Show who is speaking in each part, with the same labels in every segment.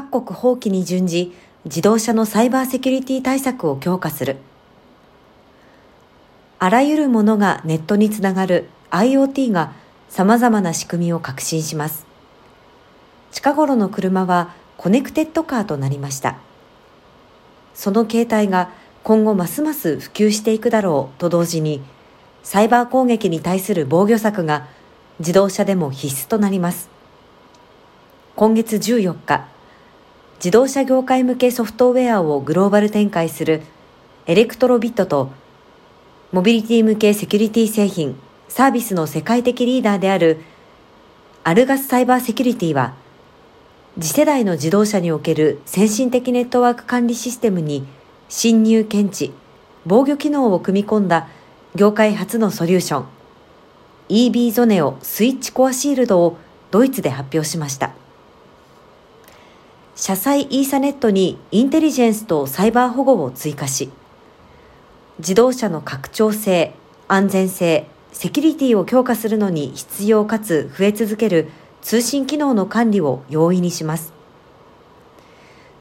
Speaker 1: 各国法規に準じ、自動車のサイバーセキュリティ対策を強化する。あらゆるものがネットにつながる IoT が様々な仕組みを革新します。近頃の車はコネクテッドカーとなりました。その形態が今後ますます普及していくだろうと同時に、サイバー攻撃に対する防御策が自動車でも必須となります。今月14日、自動車業界向けソフトウェアをグローバル展開するエレクトロビットと、モビリティ向けセキュリティ製品、サービスの世界的リーダーであるアルガスサイバーセキュリティは、次世代の自動車における先進的ネットワーク管理システムに侵入検知、防御機能を組み込んだ業界初のソリューション EB ゾネオスイッチコアシールドをドイツで発表しました。車載イーサネットにインテリジェンスとサイバー保護を追加し、自動車の拡張性、安全性、セキュリティを強化するのに必要かつ増え続ける通信機能の管理を容易にします。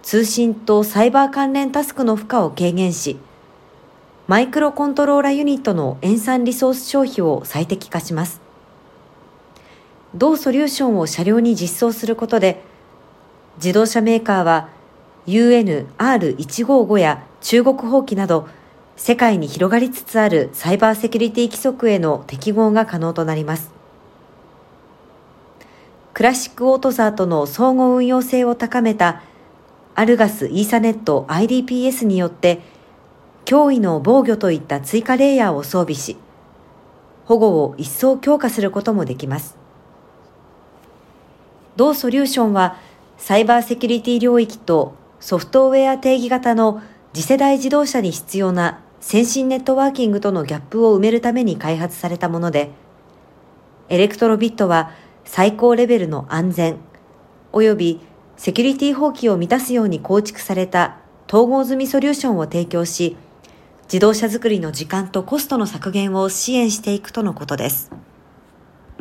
Speaker 1: 通信とサイバー関連タスクの負荷を軽減し、マイクロコントローラユニットの塩酸リソース消費を最適化します。同ソリューションを車両に実装することで、自動車メーカーは UNR155 や中国法規など世界に広がりつつあるサイバーセキュリティ規則への適合が可能となります。クラシックオートザーとの相互運用性を高めたアルガス・イーサネット IDPS によって脅威の防御といった追加レイヤーを装備し、保護を一層強化することもできます。同ソリューションは、サイバーセキュリティ領域とソフトウェア定義型の次世代自動車に必要な先進ネットワーキングとのギャップを埋めるために開発されたもので、エレクトロビットは最高レベルの安全、及びセキュリティ法規を満たすように構築された統合済みソリューションを提供し、自動車作りの時間とコストの削減を支援していくとのことです。